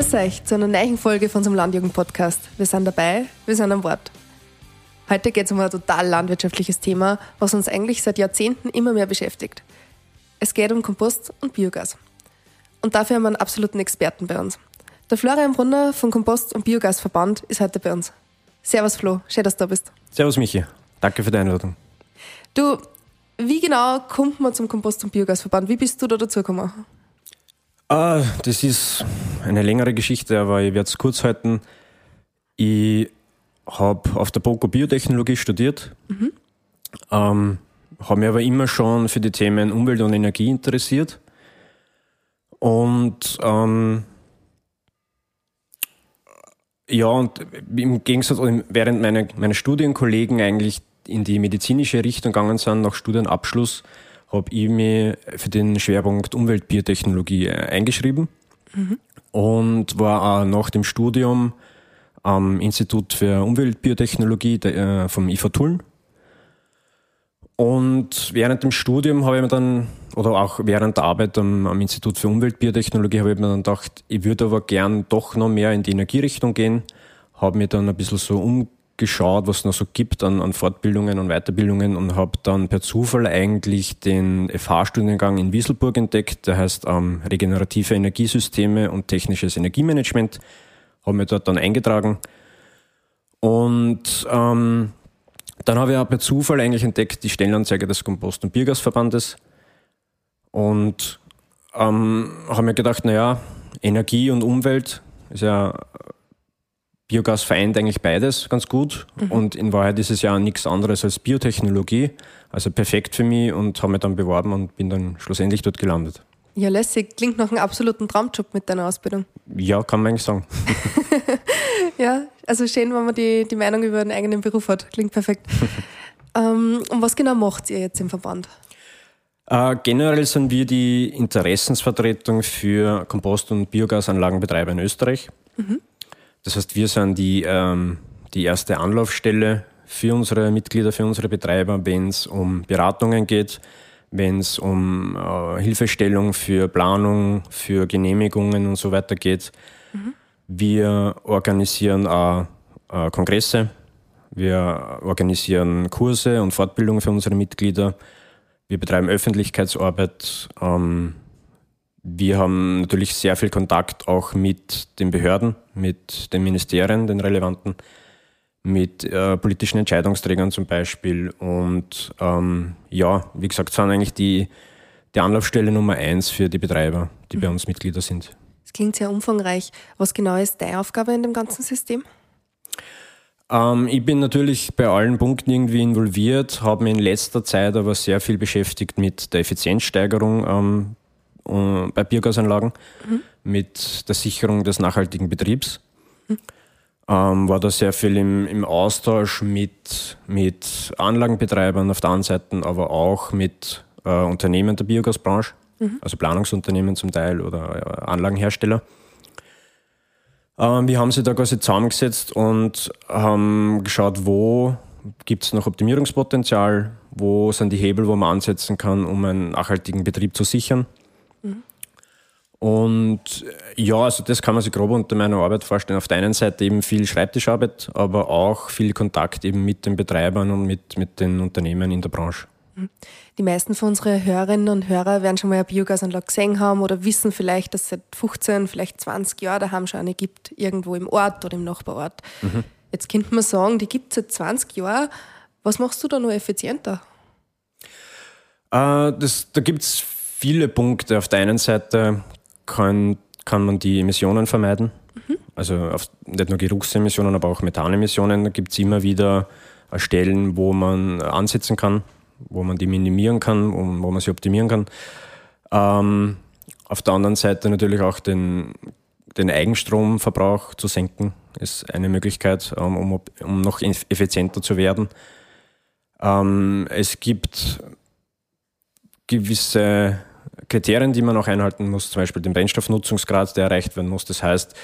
Grüß euch zu einer neuen Folge von unserem Landjugend-Podcast. Wir sind dabei, wir sind am Wort. Heute geht es um ein total landwirtschaftliches Thema, was uns eigentlich seit Jahrzehnten immer mehr beschäftigt. Es geht um Kompost und Biogas. Und dafür haben wir einen absoluten Experten bei uns. Der Florian Brunner vom Kompost- und Biogasverband ist heute bei uns. Servus Flo, schön, dass du da bist. Servus Michi, danke für die Einladung. Du, wie genau kommt man zum Kompost- und Biogasverband? Wie bist du da dazugekommen? Ah, das ist eine längere Geschichte, aber ich werde es kurz halten. Ich habe auf der BOKO Biotechnologie studiert, mhm. ähm, habe mich aber immer schon für die Themen Umwelt und Energie interessiert. Und ähm, ja, und im Gegensatz, während meine, meine Studienkollegen eigentlich in die medizinische Richtung gegangen sind, nach Studienabschluss, habe ich mich für den Schwerpunkt Umweltbiotechnologie äh, eingeschrieben mhm. und war auch nach dem Studium am Institut für Umweltbiotechnologie der, äh, vom IFA Tulln. Und während dem Studium habe ich mir dann, oder auch während der Arbeit am, am Institut für Umweltbiotechnologie, habe ich mir dann gedacht, ich würde aber gern doch noch mehr in die Energierichtung gehen. Habe mir dann ein bisschen so um geschaut, was es noch so gibt an, an Fortbildungen und Weiterbildungen und habe dann per Zufall eigentlich den FH-Studiengang in Wieselburg entdeckt, der heißt ähm, Regenerative Energiesysteme und Technisches Energiemanagement. Habe mir dort dann eingetragen. Und ähm, dann habe ich auch per Zufall eigentlich entdeckt die Stellenanzeige des Kompost- und Biogasverbandes und ähm, habe mir gedacht, naja, Energie und Umwelt ist ja Biogas vereint eigentlich beides ganz gut mhm. und in Wahrheit ist es ja nichts anderes als Biotechnologie, also perfekt für mich und habe mich dann beworben und bin dann schlussendlich dort gelandet. Ja, lässig. Klingt nach einem absoluten Traumjob mit deiner Ausbildung. Ja, kann man eigentlich sagen. ja, also schön, wenn man die, die Meinung über einen eigenen Beruf hat. Klingt perfekt. ähm, und was genau macht ihr jetzt im Verband? Äh, generell sind wir die Interessensvertretung für Kompost- und Biogasanlagenbetreiber in Österreich. Mhm. Das heißt, wir sind die, ähm, die erste Anlaufstelle für unsere Mitglieder, für unsere Betreiber, wenn es um Beratungen geht, wenn es um äh, Hilfestellung für Planung, für Genehmigungen und so weiter geht. Mhm. Wir organisieren auch äh, Kongresse, wir organisieren Kurse und Fortbildungen für unsere Mitglieder. Wir betreiben Öffentlichkeitsarbeit. Ähm, wir haben natürlich sehr viel Kontakt auch mit den Behörden, mit den Ministerien, den relevanten, mit äh, politischen Entscheidungsträgern zum Beispiel. Und ähm, ja, wie gesagt, sind eigentlich die, die Anlaufstelle Nummer eins für die Betreiber, die mhm. bei uns Mitglieder sind. Das klingt sehr umfangreich. Was genau ist deine Aufgabe in dem ganzen System? Ähm, ich bin natürlich bei allen Punkten irgendwie involviert, habe mich in letzter Zeit aber sehr viel beschäftigt mit der Effizienzsteigerung ähm, äh, bei Biogasanlagen mhm. mit der Sicherung des nachhaltigen Betriebs. Mhm. Ähm, war da sehr viel im, im Austausch mit, mit Anlagenbetreibern auf der einen Seite, aber auch mit äh, Unternehmen der Biogasbranche, mhm. also Planungsunternehmen zum Teil oder äh, Anlagenhersteller. Ähm, wir haben sie da quasi zusammengesetzt und haben geschaut, wo gibt es noch Optimierungspotenzial, wo sind die Hebel, wo man ansetzen kann, um einen nachhaltigen Betrieb zu sichern. Und äh, ja, also das kann man sich grob unter meiner Arbeit vorstellen. Auf der einen Seite eben viel Schreibtischarbeit, aber auch viel Kontakt eben mit den Betreibern und mit, mit den Unternehmen in der Branche. Mhm. Die meisten von unseren Hörerinnen und Hörer werden schon mal eine Biogasanlage gesehen haben oder wissen vielleicht, dass es seit 15, vielleicht 20 Jahren daheim schon eine gibt, irgendwo im Ort oder im Nachbarort. Mhm. Jetzt könnte man sagen, die gibt es seit 20 Jahren. Was machst du da noch effizienter? Äh, das, da gibt es viele Punkte. Auf der einen Seite kann, kann man die Emissionen vermeiden. Mhm. Also auf, nicht nur Geruchsemissionen, aber auch Methanemissionen. Da gibt es immer wieder Stellen, wo man ansetzen kann, wo man die minimieren kann, wo, wo man sie optimieren kann. Ähm, auf der anderen Seite natürlich auch den, den Eigenstromverbrauch zu senken, ist eine Möglichkeit, ähm, um, um noch effizienter zu werden. Ähm, es gibt gewisse Kriterien, die man auch einhalten muss, zum Beispiel den Brennstoffnutzungsgrad, der erreicht werden muss. Das heißt,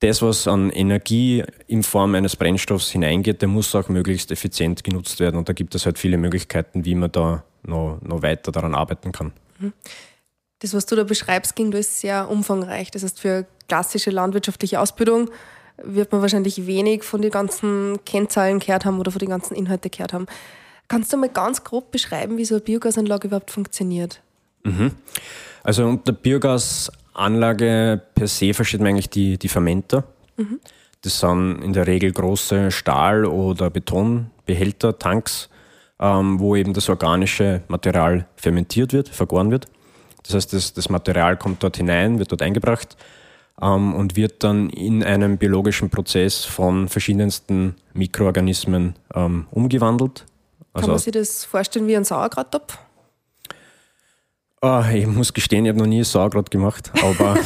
das, was an Energie in Form eines Brennstoffs hineingeht, der muss auch möglichst effizient genutzt werden. Und da gibt es halt viele Möglichkeiten, wie man da noch, noch weiter daran arbeiten kann. Das, was du da beschreibst, ging das sehr umfangreich. Das heißt, für klassische landwirtschaftliche Ausbildung wird man wahrscheinlich wenig von den ganzen Kennzahlen gehört haben oder von den ganzen Inhalten gehört haben. Kannst du mal ganz grob beschreiben, wie so eine Biogasanlage überhaupt funktioniert? Mhm. Also unter Biogasanlage per se versteht man eigentlich die, die Fermenter. Mhm. Das sind in der Regel große Stahl- oder Betonbehälter, Tanks, ähm, wo eben das organische Material fermentiert wird, vergoren wird. Das heißt, das, das Material kommt dort hinein, wird dort eingebracht ähm, und wird dann in einem biologischen Prozess von verschiedensten Mikroorganismen ähm, umgewandelt also, Kann man sich das vorstellen wie ein Sauerkrauttopf? Oh, ich muss gestehen, ich habe noch nie Sauerkraut gemacht, aber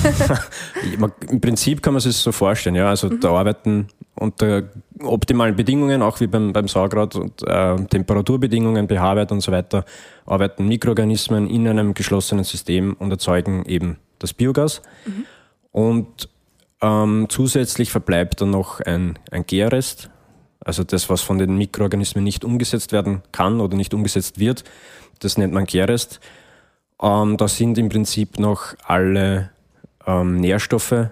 im Prinzip kann man sich das so vorstellen. Ja, also mhm. da arbeiten unter optimalen Bedingungen, auch wie beim, beim Sauerkraut und äh, Temperaturbedingungen, pH-Wert und so weiter, arbeiten Mikroorganismen in einem geschlossenen System und erzeugen eben das Biogas. Mhm. Und ähm, zusätzlich verbleibt dann noch ein, ein Gärrest, also das, was von den Mikroorganismen nicht umgesetzt werden kann oder nicht umgesetzt wird, das nennt man Gärrest. Ähm, da sind im Prinzip noch alle ähm, Nährstoffe,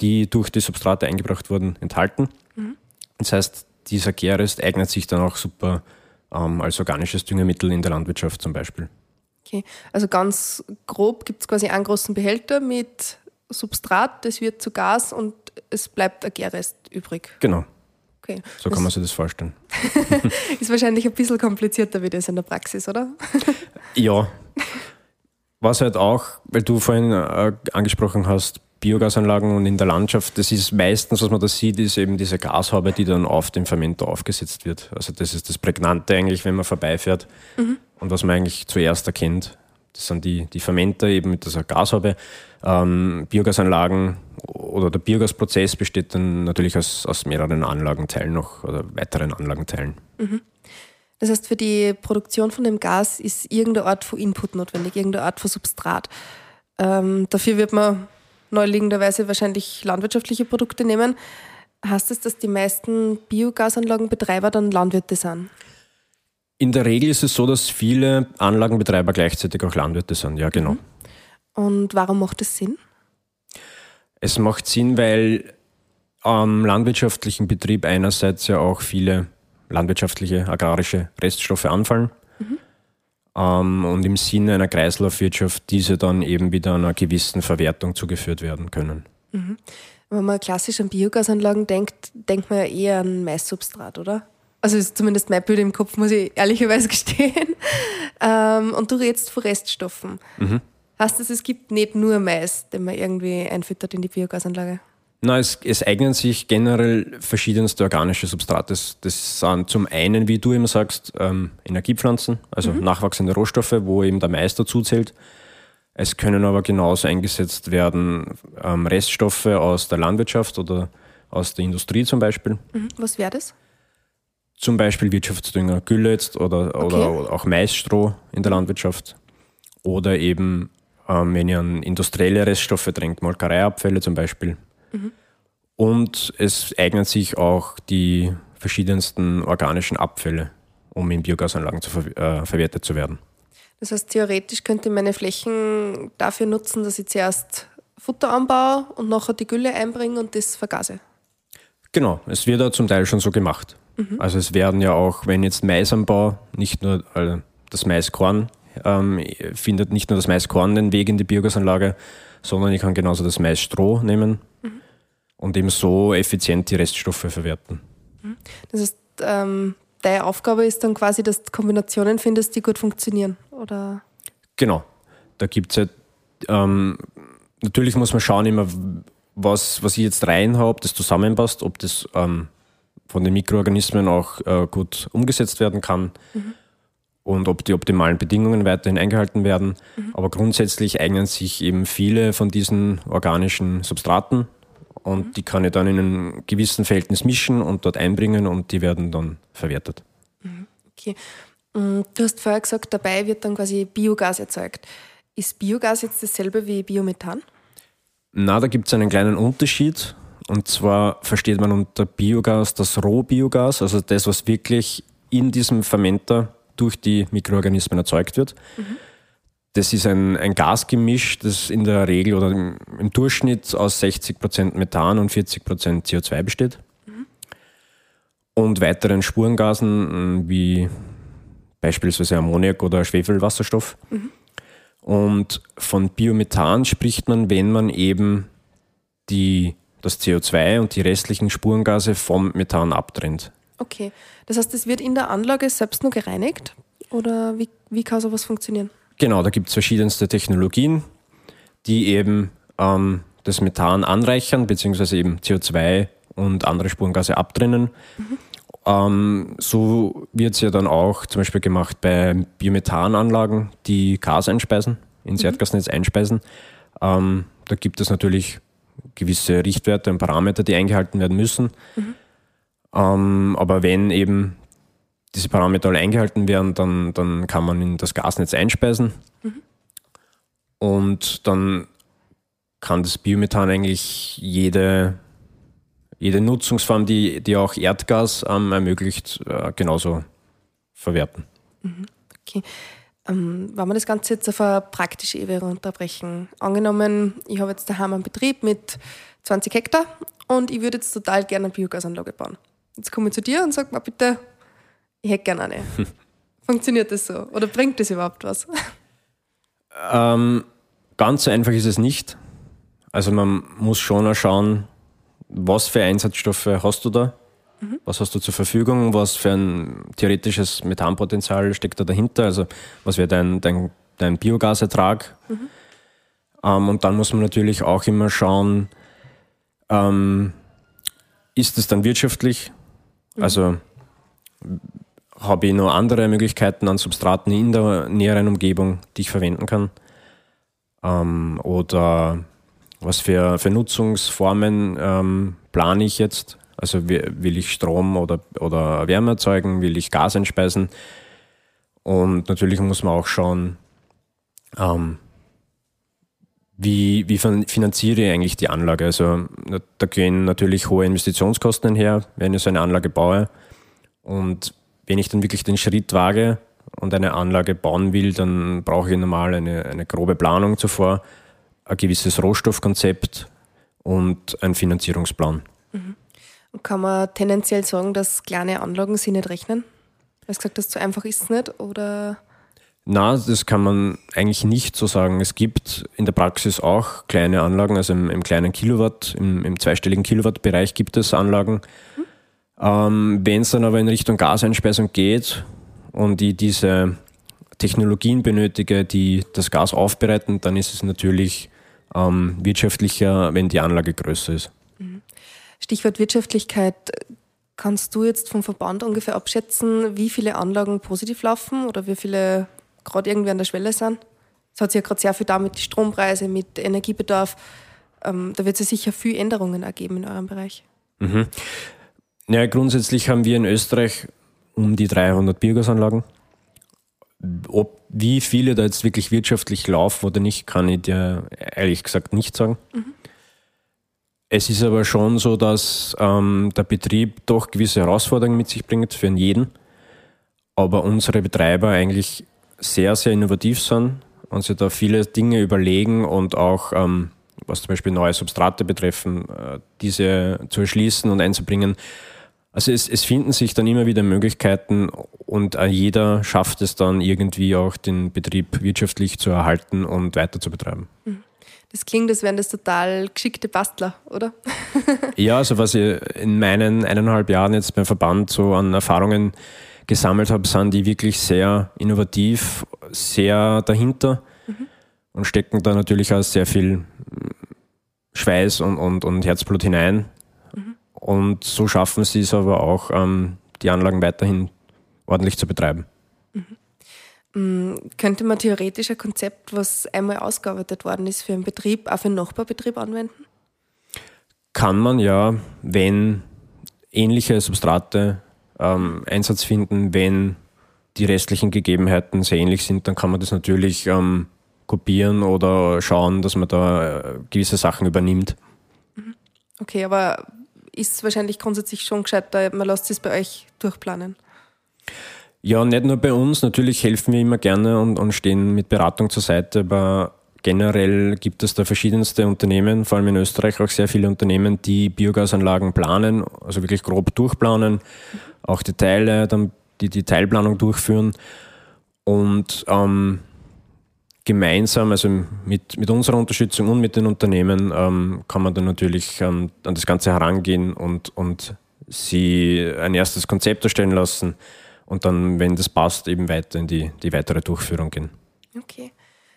die durch die Substrate eingebracht wurden, enthalten. Mhm. Das heißt, dieser Gärrest eignet sich dann auch super ähm, als organisches Düngemittel in der Landwirtschaft zum Beispiel. Okay, also ganz grob gibt es quasi einen großen Behälter mit Substrat, das wird zu Gas und es bleibt ein Gärrest übrig. Genau. Okay. So kann man sich das vorstellen. ist wahrscheinlich ein bisschen komplizierter wie das in der Praxis, oder? ja. Was halt auch, weil du vorhin äh, angesprochen hast, Biogasanlagen und in der Landschaft, das ist meistens, was man da sieht, ist eben diese Gashaube, die dann auf dem Fermenter aufgesetzt wird. Also das ist das Prägnante eigentlich, wenn man vorbeifährt mhm. und was man eigentlich zuerst erkennt. Das sind die, die Fermenter eben mit dieser Gashaube. Ähm, Biogasanlagen oder der Biogasprozess besteht dann natürlich aus, aus mehreren Anlagenteilen noch oder weiteren Anlagenteilen. Mhm. Das heißt, für die Produktion von dem Gas ist irgendeine Art von Input notwendig, irgendeine Art von Substrat. Ähm, dafür wird man neuliegenderweise wahrscheinlich landwirtschaftliche Produkte nehmen. Heißt das, dass die meisten Biogasanlagenbetreiber dann Landwirte sind? In der Regel ist es so, dass viele Anlagenbetreiber gleichzeitig auch Landwirte sind, ja genau. Mhm. Und warum macht das Sinn? Es macht Sinn, weil am landwirtschaftlichen Betrieb einerseits ja auch viele landwirtschaftliche, agrarische Reststoffe anfallen. Mhm. Ähm, und im Sinne einer Kreislaufwirtschaft diese dann eben wieder einer gewissen Verwertung zugeführt werden können. Mhm. Wenn man klassisch an Biogasanlagen denkt, denkt man ja eher an Maissubstrat, oder? Also ist zumindest mein Bild im Kopf, muss ich ehrlicherweise gestehen. Ähm, und du redest von Reststoffen. Mhm. Heißt das, es gibt nicht nur Mais, den man irgendwie einfüttert in die Biogasanlage? Nein, es, es eignen sich generell verschiedenste organische Substrate. Das sind zum einen, wie du immer sagst, ähm, Energiepflanzen, also mhm. nachwachsende Rohstoffe, wo eben der Mais dazu zählt. Es können aber genauso eingesetzt werden ähm, Reststoffe aus der Landwirtschaft oder aus der Industrie zum Beispiel. Mhm. Was wäre das? Zum Beispiel Wirtschaftsdünger, Gülle jetzt oder, okay. oder auch Maisstroh in der Landwirtschaft. Oder eben ähm, wenn ihr an industrielle Reststoffe denkt, Molkereiabfälle zum Beispiel. Mhm. Und es eignen sich auch die verschiedensten organischen Abfälle, um in Biogasanlagen zu ver äh, verwertet zu werden. Das heißt, theoretisch könnte ich meine Flächen dafür nutzen, dass ich zuerst Futter anbaue und nachher die Gülle einbringe und das vergase. Genau, es wird auch zum Teil schon so gemacht. Mhm. Also es werden ja auch, wenn jetzt Mais anbaue, nicht nur äh, das Maiskorn ähm, findet nicht nur das Maiskorn den Weg in die Biogasanlage, sondern ich kann genauso das Maisstroh nehmen. Und eben so effizient die Reststoffe verwerten. Mhm. Das heißt, ähm, deine Aufgabe ist dann quasi, dass du Kombinationen findest, die gut funktionieren, oder? Genau. Da gibt es halt, ähm, natürlich muss man schauen immer, was, was ich jetzt rein habe, ob das zusammenpasst, ob das ähm, von den Mikroorganismen auch äh, gut umgesetzt werden kann. Mhm und ob die optimalen Bedingungen weiterhin eingehalten werden. Mhm. Aber grundsätzlich eignen sich eben viele von diesen organischen Substraten und mhm. die kann ich dann in einem gewissen Verhältnis mischen und dort einbringen und die werden dann verwertet. Mhm. Okay. Mm, du hast vorher gesagt, dabei wird dann quasi Biogas erzeugt. Ist Biogas jetzt dasselbe wie Biomethan? Na, da gibt es einen kleinen Unterschied. Und zwar versteht man unter Biogas das Rohbiogas, also das, was wirklich in diesem Fermenter durch die Mikroorganismen erzeugt wird. Mhm. Das ist ein, ein Gasgemisch, das in der Regel oder im, im Durchschnitt aus 60% Methan und 40% CO2 besteht. Mhm. Und weiteren Spurengasen wie beispielsweise Ammoniak oder Schwefelwasserstoff. Mhm. Und von Biomethan spricht man, wenn man eben die, das CO2 und die restlichen Spurengase vom Methan abtrennt. Okay, das heißt, es wird in der Anlage selbst nur gereinigt oder wie, wie kann sowas funktionieren? Genau, da gibt es verschiedenste Technologien, die eben ähm, das Methan anreichern, beziehungsweise eben CO2 und andere Spurengase abtrennen. Mhm. Ähm, so wird es ja dann auch zum Beispiel gemacht bei Biomethananlagen, die Gas einspeisen, ins mhm. Erdgasnetz einspeisen. Ähm, da gibt es natürlich gewisse Richtwerte und Parameter, die eingehalten werden müssen. Mhm. Ähm, aber wenn eben diese Parameter alle eingehalten werden, dann, dann kann man in das Gasnetz einspeisen. Mhm. Und dann kann das Biomethan eigentlich jede, jede Nutzungsform, die, die auch Erdgas ähm, ermöglicht, äh, genauso verwerten. Mhm. Okay. Ähm, wenn wir das Ganze jetzt auf eine praktische Ebene runterbrechen. Angenommen, ich habe jetzt daheim einen Betrieb mit 20 Hektar und ich würde jetzt total gerne eine Biogasanlage bauen. Jetzt komme ich zu dir und sage mal bitte, ich hätte gerne eine. Funktioniert das so? Oder bringt das überhaupt was? Ähm, ganz so einfach ist es nicht. Also man muss schon schauen, was für Einsatzstoffe hast du da? Mhm. Was hast du zur Verfügung? Was für ein theoretisches Methanpotenzial steckt da dahinter? Also was wäre dein, dein, dein Biogasertrag? Mhm. Ähm, und dann muss man natürlich auch immer schauen, ähm, ist es dann wirtschaftlich? Mhm. Also habe ich noch andere Möglichkeiten an Substraten in der näheren Umgebung, die ich verwenden kann? Ähm, oder was für, für Nutzungsformen ähm, plane ich jetzt? Also will ich Strom oder, oder Wärme erzeugen? Will ich Gas einspeisen? Und natürlich muss man auch schauen, ähm, wie, wie finanziere ich eigentlich die Anlage? Also da gehen natürlich hohe Investitionskosten her, wenn ich so eine Anlage baue. Und wenn ich dann wirklich den Schritt wage und eine Anlage bauen will, dann brauche ich normal eine, eine grobe Planung zuvor, ein gewisses Rohstoffkonzept und einen Finanzierungsplan. Mhm. Und kann man tendenziell sagen, dass kleine Anlagen sich nicht rechnen? Du hast gesagt, das zu einfach ist es nicht, oder? Na, das kann man eigentlich nicht so sagen. Es gibt in der Praxis auch kleine Anlagen, also im, im kleinen Kilowatt, im, im, zweistelligen Kilowattbereich gibt es Anlagen. Mhm. Ähm, Wenn es dann aber in Richtung Gaseinspeisung geht und ich diese Technologien benötige, die das Gas aufbereiten, dann ist es natürlich ähm, wirtschaftlicher, wenn die Anlage größer ist. Mhm. Stichwort Wirtschaftlichkeit. Kannst du jetzt vom Verband ungefähr abschätzen, wie viele Anlagen positiv laufen oder wie viele gerade irgendwie an der Schwelle sind? Es hat sich ja gerade sehr viel damit die Strompreise, mit Energiebedarf. Ähm, da wird es ja sicher viel Änderungen ergeben in eurem Bereich. Mhm. Ja, grundsätzlich haben wir in Österreich um die 300 Biogasanlagen. Ob wie viele da jetzt wirklich wirtschaftlich laufen oder nicht, kann ich dir ehrlich gesagt nicht sagen. Mhm. Es ist aber schon so, dass ähm, der Betrieb doch gewisse Herausforderungen mit sich bringt für jeden. Aber unsere Betreiber eigentlich sehr, sehr innovativ sind und sich da viele Dinge überlegen und auch, ähm, was zum Beispiel neue Substrate betreffen, äh, diese zu erschließen und einzubringen. Also es, es finden sich dann immer wieder Möglichkeiten und äh, jeder schafft es dann irgendwie auch den Betrieb wirtschaftlich zu erhalten und weiter zu betreiben. Mhm. Das klingt, als wären das total geschickte Bastler, oder? ja, also was ich in meinen eineinhalb Jahren jetzt beim Verband so an Erfahrungen gesammelt habe, sind die wirklich sehr innovativ, sehr dahinter mhm. und stecken da natürlich auch sehr viel Schweiß und, und, und Herzblut hinein. Und so schaffen sie es aber auch, ähm, die Anlagen weiterhin ordentlich zu betreiben. Mhm. Mm, könnte man theoretisch ein Konzept, was einmal ausgearbeitet worden ist für einen Betrieb, auch für einen Nachbarbetrieb anwenden? Kann man ja, wenn ähnliche Substrate ähm, Einsatz finden, wenn die restlichen Gegebenheiten sehr ähnlich sind, dann kann man das natürlich ähm, kopieren oder schauen, dass man da äh, gewisse Sachen übernimmt. Mhm. Okay, aber ist wahrscheinlich grundsätzlich schon gescheiter, man lässt es bei euch durchplanen. Ja, nicht nur bei uns. Natürlich helfen wir immer gerne und, und stehen mit Beratung zur Seite, aber generell gibt es da verschiedenste Unternehmen, vor allem in Österreich auch sehr viele Unternehmen, die Biogasanlagen planen, also wirklich grob durchplanen, auch die Teile, dann die, die Teilplanung durchführen und ähm, gemeinsam, also mit, mit unserer Unterstützung und mit den Unternehmen, ähm, kann man dann natürlich ähm, an das Ganze herangehen und, und sie ein erstes Konzept erstellen lassen und dann, wenn das passt, eben weiter in die, die weitere Durchführung gehen. Okay.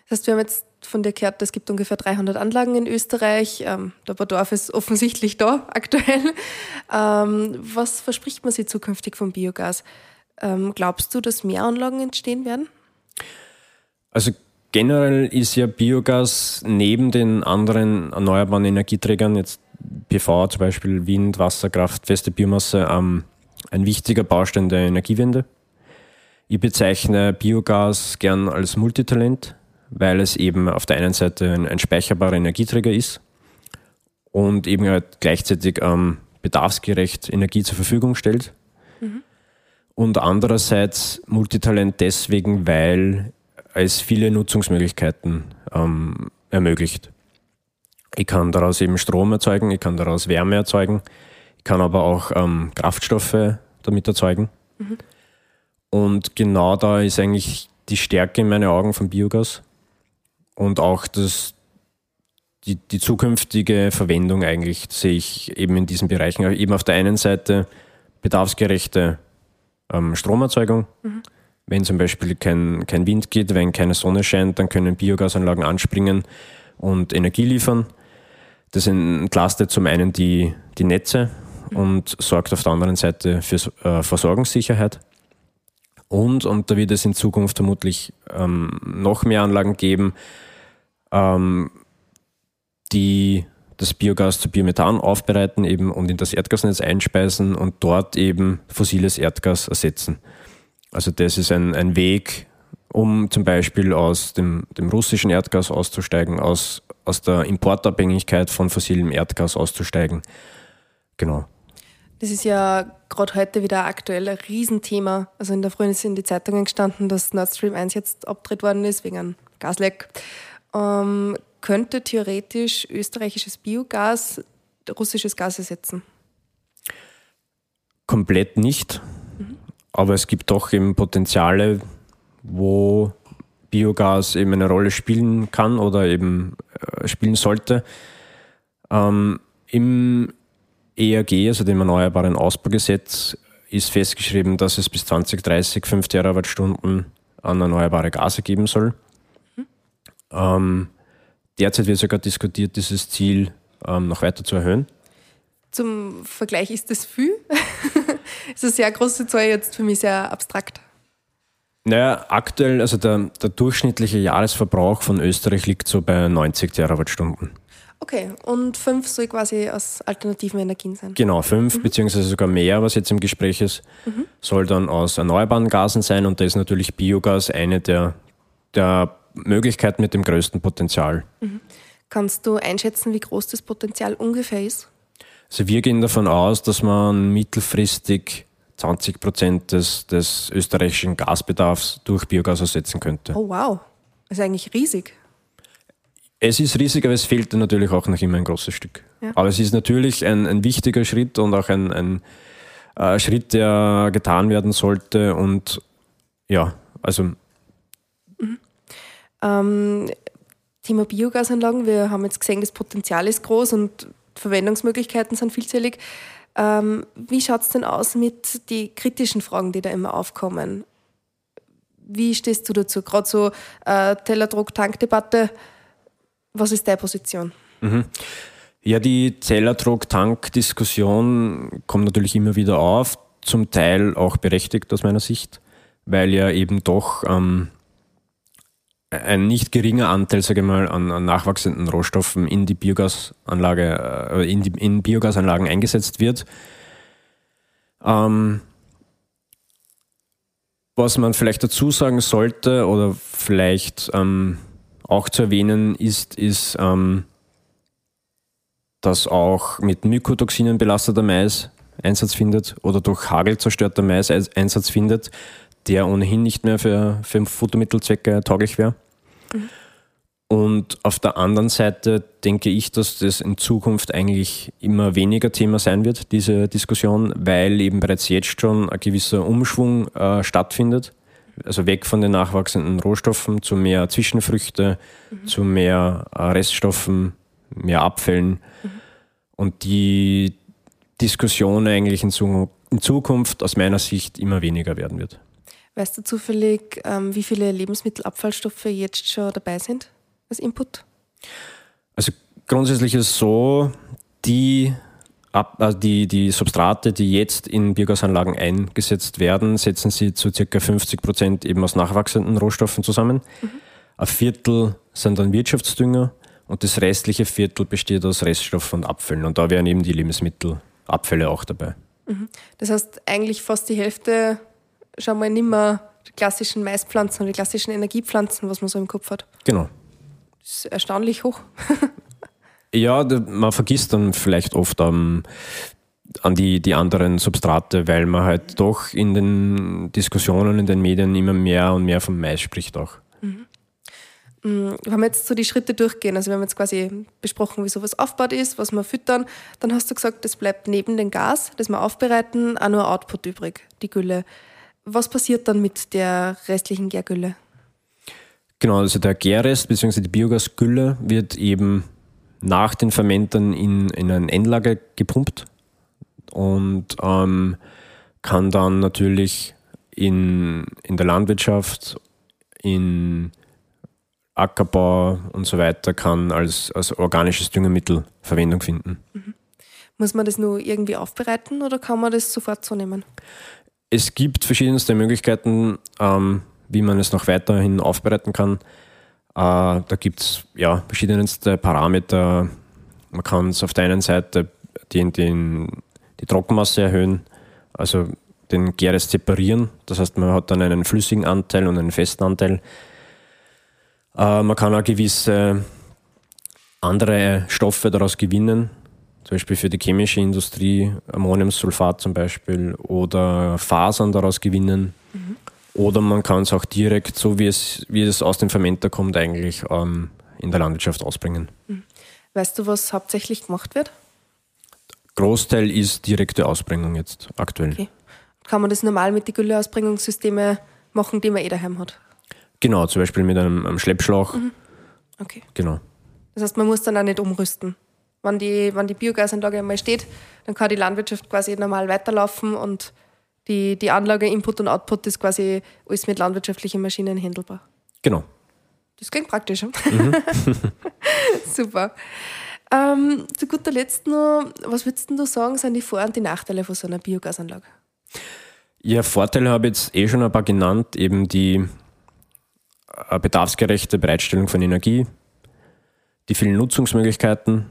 Das heißt, wir haben jetzt von dir gehört, es gibt ungefähr 300 Anlagen in Österreich. Ähm, der Bedarf ist offensichtlich da aktuell. Ähm, was verspricht man sich zukünftig vom Biogas? Ähm, glaubst du, dass mehr Anlagen entstehen werden? Also generell ist ja Biogas neben den anderen erneuerbaren Energieträgern, jetzt PV zum Beispiel, Wind, Wasserkraft, feste Biomasse, ähm, ein wichtiger Baustein der Energiewende. Ich bezeichne Biogas gern als Multitalent, weil es eben auf der einen Seite ein, ein speicherbarer Energieträger ist und eben halt gleichzeitig ähm, bedarfsgerecht Energie zur Verfügung stellt. Mhm. Und andererseits Multitalent deswegen, weil es viele Nutzungsmöglichkeiten ähm, ermöglicht. Ich kann daraus eben Strom erzeugen, ich kann daraus Wärme erzeugen, ich kann aber auch ähm, Kraftstoffe damit erzeugen. Mhm. Und genau da ist eigentlich die Stärke in meinen Augen von Biogas und auch das, die, die zukünftige Verwendung eigentlich sehe ich eben in diesen Bereichen. Eben auf der einen Seite bedarfsgerechte ähm, Stromerzeugung. Mhm. Wenn zum Beispiel kein, kein Wind geht, wenn keine Sonne scheint, dann können Biogasanlagen anspringen und Energie liefern. Das entlastet zum einen die, die Netze und sorgt auf der anderen Seite für äh, Versorgungssicherheit. Und, und da wird es in Zukunft vermutlich ähm, noch mehr Anlagen geben, ähm, die das Biogas zu Biomethan aufbereiten eben und in das Erdgasnetz einspeisen und dort eben fossiles Erdgas ersetzen. Also das ist ein, ein Weg, um zum Beispiel aus dem, dem russischen Erdgas auszusteigen, aus, aus der Importabhängigkeit von fossilem Erdgas auszusteigen. Genau. Das ist ja gerade heute wieder aktuell ein Riesenthema. Also in der Früh ist in die Zeitungen gestanden, dass Nord Stream 1 jetzt abgedreht worden ist wegen einem Gasleck. Ähm, könnte theoretisch österreichisches Biogas russisches Gas ersetzen? Komplett nicht. Aber es gibt doch eben Potenziale, wo Biogas eben eine Rolle spielen kann oder eben äh, spielen sollte. Ähm, Im EAG, also dem Erneuerbaren Ausbaugesetz, ist festgeschrieben, dass es bis 2030 5 Terawattstunden an erneuerbare Gase geben soll. Mhm. Ähm, derzeit wird sogar diskutiert, dieses Ziel ähm, noch weiter zu erhöhen. Zum Vergleich ist das viel. ist eine sehr große Zahl jetzt für mich sehr abstrakt. Naja, aktuell, also der, der durchschnittliche Jahresverbrauch von Österreich liegt so bei 90 Terawattstunden. Okay, und fünf soll quasi aus alternativen Energien sein? Genau, fünf, mhm. beziehungsweise sogar mehr, was jetzt im Gespräch ist, mhm. soll dann aus erneuerbaren Gasen sein und da ist natürlich Biogas eine der, der Möglichkeiten mit dem größten Potenzial. Mhm. Kannst du einschätzen, wie groß das Potenzial ungefähr ist? Also wir gehen davon aus, dass man mittelfristig 20 Prozent des, des österreichischen Gasbedarfs durch Biogas ersetzen könnte. Oh wow, das ist eigentlich riesig. Es ist riesig, aber es fehlt natürlich auch noch immer ein großes Stück. Ja. Aber es ist natürlich ein, ein wichtiger Schritt und auch ein, ein äh, Schritt, der getan werden sollte. Und ja, also. Mhm. Ähm, Thema Biogasanlagen, wir haben jetzt gesehen, das Potenzial ist groß und Verwendungsmöglichkeiten sind vielzählig. Ähm, wie schaut es denn aus mit den kritischen Fragen, die da immer aufkommen? Wie stehst du dazu? Gerade so äh, Tellerdruck-Tankdebatte. Was ist deine Position? Mhm. Ja, die Zellerdruck-Tank-Diskussion kommt natürlich immer wieder auf, zum Teil auch berechtigt aus meiner Sicht, weil ja eben doch ähm, ein nicht geringer Anteil, sage ich mal, an, an nachwachsenden Rohstoffen in die Biogasanlage, äh, in, die, in Biogasanlagen eingesetzt wird. Ähm, was man vielleicht dazu sagen sollte oder vielleicht ähm, auch zu erwähnen ist, ist, ähm, dass auch mit Mykotoxinen belasteter Mais Einsatz findet oder durch Hagel zerstörter Mais Einsatz findet. der ohnehin nicht mehr für, für Futtermittelzwecke tauglich wäre. Mhm. Und auf der anderen Seite denke ich, dass das in Zukunft eigentlich immer weniger Thema sein wird, diese Diskussion, weil eben bereits jetzt schon ein gewisser Umschwung äh, stattfindet. Also weg von den nachwachsenden Rohstoffen zu mehr Zwischenfrüchte, mhm. zu mehr äh, Reststoffen, mehr Abfällen. Mhm. Und die Diskussion eigentlich in, in, Zukunft aus meiner Sicht immer weniger werden wird. Weißt du zufällig, ähm, wie viele Lebensmittelabfallstoffe jetzt schon dabei sind? als Input? Also grundsätzlich ist es so, die, also die, die Substrate, die jetzt in Biogasanlagen eingesetzt werden, setzen sie zu ca. 50 Prozent eben aus nachwachsenden Rohstoffen zusammen. Mhm. Ein Viertel sind dann Wirtschaftsdünger und das restliche Viertel besteht aus Reststoffen und Abfällen. Und da wären eben die Lebensmittelabfälle auch dabei. Mhm. Das heißt, eigentlich fast die Hälfte schon mal nicht mehr die klassischen Maispflanzen oder die klassischen Energiepflanzen, was man so im Kopf hat. Genau. Das ist erstaunlich hoch. ja, man vergisst dann vielleicht oft um, an die, die anderen Substrate, weil man halt doch in den Diskussionen in den Medien immer mehr und mehr vom Mais spricht auch. Mhm. mhm. Wenn wir jetzt so die Schritte durchgehen, also wir haben jetzt quasi besprochen, wie sowas aufgebaut ist, was wir füttern, dann hast du gesagt, es bleibt neben dem Gas, das wir aufbereiten, auch nur Output übrig, die Gülle. Was passiert dann mit der restlichen Gärgülle? Genau, also der Gärrest bzw. die Biogasgülle wird eben nach den Fermentern in, in ein Endlager gepumpt und ähm, kann dann natürlich in, in der Landwirtschaft, in Ackerbau und so weiter kann als, als organisches Düngemittel Verwendung finden. Mhm. Muss man das nur irgendwie aufbereiten oder kann man das sofort so nehmen? Es gibt verschiedenste Möglichkeiten. Ähm, wie man es noch weiterhin aufbereiten kann. Äh, da gibt es ja, verschiedenste Parameter. Man kann es auf der einen Seite den, den, die Trockenmasse erhöhen, also den Gäres separieren. Das heißt, man hat dann einen flüssigen Anteil und einen festen Anteil. Äh, man kann auch gewisse andere Stoffe daraus gewinnen, zum Beispiel für die chemische Industrie, Ammoniumsulfat zum Beispiel, oder Fasern daraus gewinnen. Mhm. Oder man kann es auch direkt, so wie es, wie es aus dem Fermenter kommt, eigentlich ähm, in der Landwirtschaft ausbringen. Mhm. Weißt du, was hauptsächlich gemacht wird? Großteil ist direkte Ausbringung jetzt aktuell. Okay. Kann man das normal mit den Gülleausbringungssystemen machen, die man eh daheim hat? Genau, zum Beispiel mit einem, einem Schleppschlauch. Mhm. Okay. Genau. Das heißt, man muss dann auch nicht umrüsten. Wenn die, wenn die Biogasanlage einmal steht, dann kann die Landwirtschaft quasi normal weiterlaufen und die, die Anlage, Input und Output ist quasi alles mit landwirtschaftlichen Maschinen handelbar. Genau. Das klingt praktisch. Mhm. Super. Ähm, zu guter Letzt noch, was würdest du sagen, sind die Vor- und die Nachteile von so einer Biogasanlage? Ja, Vorteile habe ich jetzt eh schon ein paar genannt, eben die äh, bedarfsgerechte Bereitstellung von Energie, die vielen Nutzungsmöglichkeiten.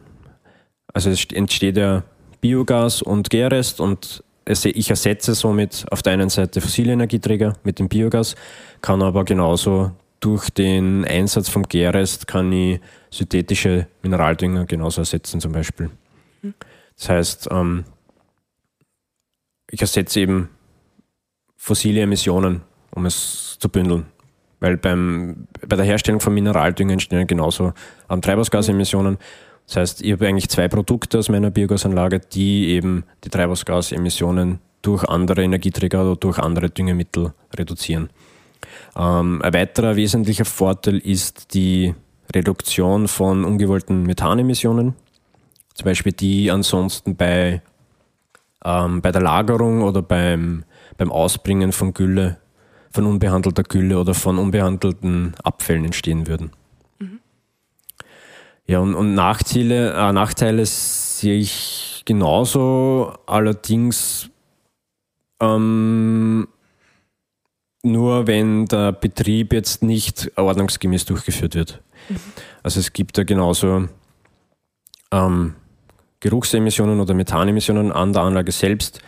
Also es entsteht ja Biogas und Gärrest und ich ersetze somit auf der einen Seite fossile Energieträger mit dem Biogas, kann aber genauso durch den Einsatz vom Gärrest kann ich synthetische Mineraldünger genauso ersetzen zum Beispiel. Das heißt, ähm, ich ersetze eben fossile Emissionen, um es zu bündeln. Weil beim, bei der Herstellung von Mineraldünger entstehen genauso ähm, Treibhausgasemissionen. Das heißt, ich habe eigentlich zwei Produkte aus meiner Biogasanlage, die eben die Treibhausgasemissionen durch andere Energieträger oder durch andere Düngemittel reduzieren. Ähm, ein weiterer wesentlicher Vorteil ist die Reduktion von ungewollten Methanemissionen, zum Beispiel die ansonsten bei, ähm, bei der Lagerung oder beim, beim Ausbringen von Gülle, von unbehandelter Gülle oder von unbehandelten Abfällen entstehen würden. Ja, und, und Nachteile, äh, Nachteile sehe ich genauso, allerdings ähm, nur wenn der Betrieb jetzt nicht ordnungsgemäß durchgeführt wird. Mhm. Also es gibt ja genauso ähm, Geruchsemissionen oder Methanemissionen an der Anlage selbst,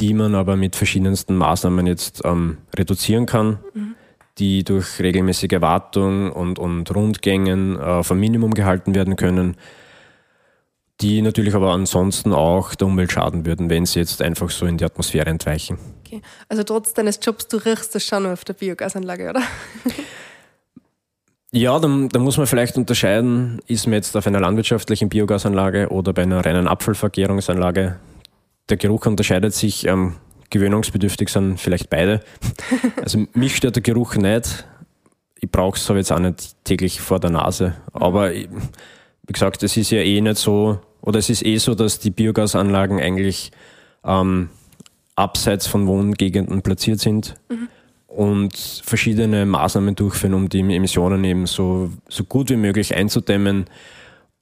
die man aber mit verschiedensten Maßnahmen jetzt ähm, reduzieren kann. Mhm die durch regelmäßige Wartung und, und Rundgängen äh, ein Minimum gehalten werden können, die natürlich aber ansonsten auch der Umwelt schaden würden, wenn sie jetzt einfach so in die Atmosphäre entweichen. Okay. Also trotz deines Jobs, du riechst das schon auf der Biogasanlage, oder? Ja, da, da, muss man vielleicht unterscheiden, ist man jetzt auf einer landwirtschaftlichen Biogasanlage oder bei einer reinen Abfallvergärungsanlage. Der Geruch unterscheidet sich, ähm, gewöhnungsbedürftig sind vielleicht beide. Also mich stört der Geruch nicht. Ich brauche es aber jetzt auch nicht täglich vor der Nase. Aber wie gesagt, es ist ja eh nicht so, oder es ist eh so, dass die Biogasanlagen eigentlich ähm, abseits von Wohngegenden platziert sind. Mhm und verschiedene Maßnahmen durchführen, um die Emissionen eben so, so gut wie möglich einzudämmen.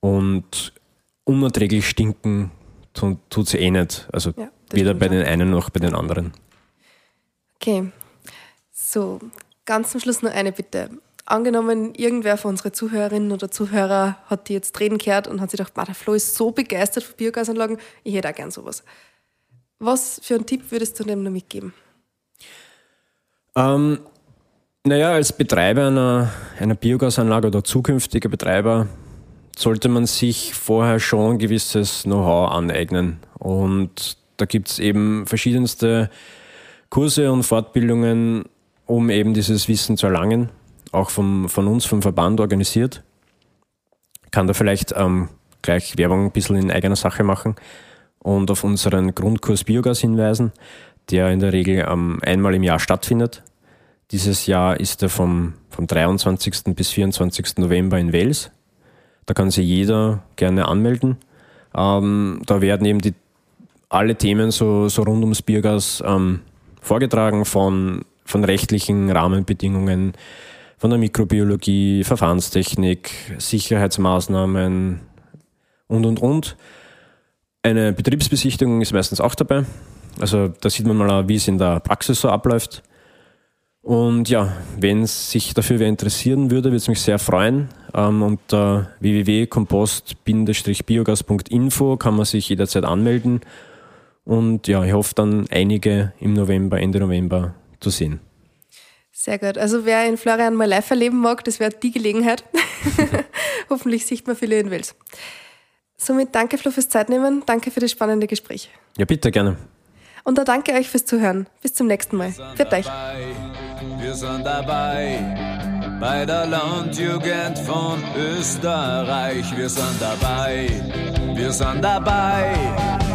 Und unerträglich stinken tut sie eh nicht. Also ja, weder bei den einen noch bei den anderen. Okay. So, ganz zum Schluss noch eine Bitte. Angenommen, irgendwer von unseren Zuhörerinnen oder Zuhörer hat die jetzt reden gehört und hat sich gedacht, der Flo ist so begeistert von Biogasanlagen, ich hätte auch gern sowas. Was für einen Tipp würdest du dem noch mitgeben? Ähm, naja, als Betreiber einer, einer Biogasanlage oder zukünftiger Betreiber sollte man sich vorher schon ein gewisses Know-how aneignen. Und da gibt es eben verschiedenste Kurse und Fortbildungen, um eben dieses Wissen zu erlangen, auch vom, von uns, vom Verband organisiert. Kann da vielleicht ähm, gleich Werbung ein bisschen in eigener Sache machen und auf unseren Grundkurs Biogas hinweisen, der in der Regel ähm, einmal im Jahr stattfindet. Dieses Jahr ist er vom, vom 23. bis 24. November in Wales. Da kann sich jeder gerne anmelden. Ähm, da werden eben die, alle Themen so, so rund ums Biergas ähm, vorgetragen, von, von rechtlichen Rahmenbedingungen, von der Mikrobiologie, Verfahrenstechnik, Sicherheitsmaßnahmen und, und, und. Eine Betriebsbesichtigung ist meistens auch dabei. Also da sieht man mal, wie es in der Praxis so abläuft. Und ja, wenn sich dafür wer interessieren würde, würde es mich sehr freuen. Ähm, unter www.kompost-biogas.info kann man sich jederzeit anmelden. Und ja, ich hoffe dann einige im November, Ende November zu sehen. Sehr gut. Also wer in Florian mal live erleben mag, das wäre die Gelegenheit. Hoffentlich sieht man viele in Wels. Somit danke Flo fürs Zeitnehmen, danke für das spannende Gespräch. Ja, bitte, gerne. Und da danke euch fürs Zuhören. Bis zum nächsten Mal. Für euch. Wir sind dabei bei der Landjugend von Österreich. Wir sind dabei, wir sind dabei